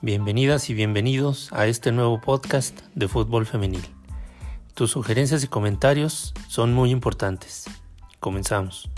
Bienvenidas y bienvenidos a este nuevo podcast de fútbol femenil. Tus sugerencias y comentarios son muy importantes. Comenzamos.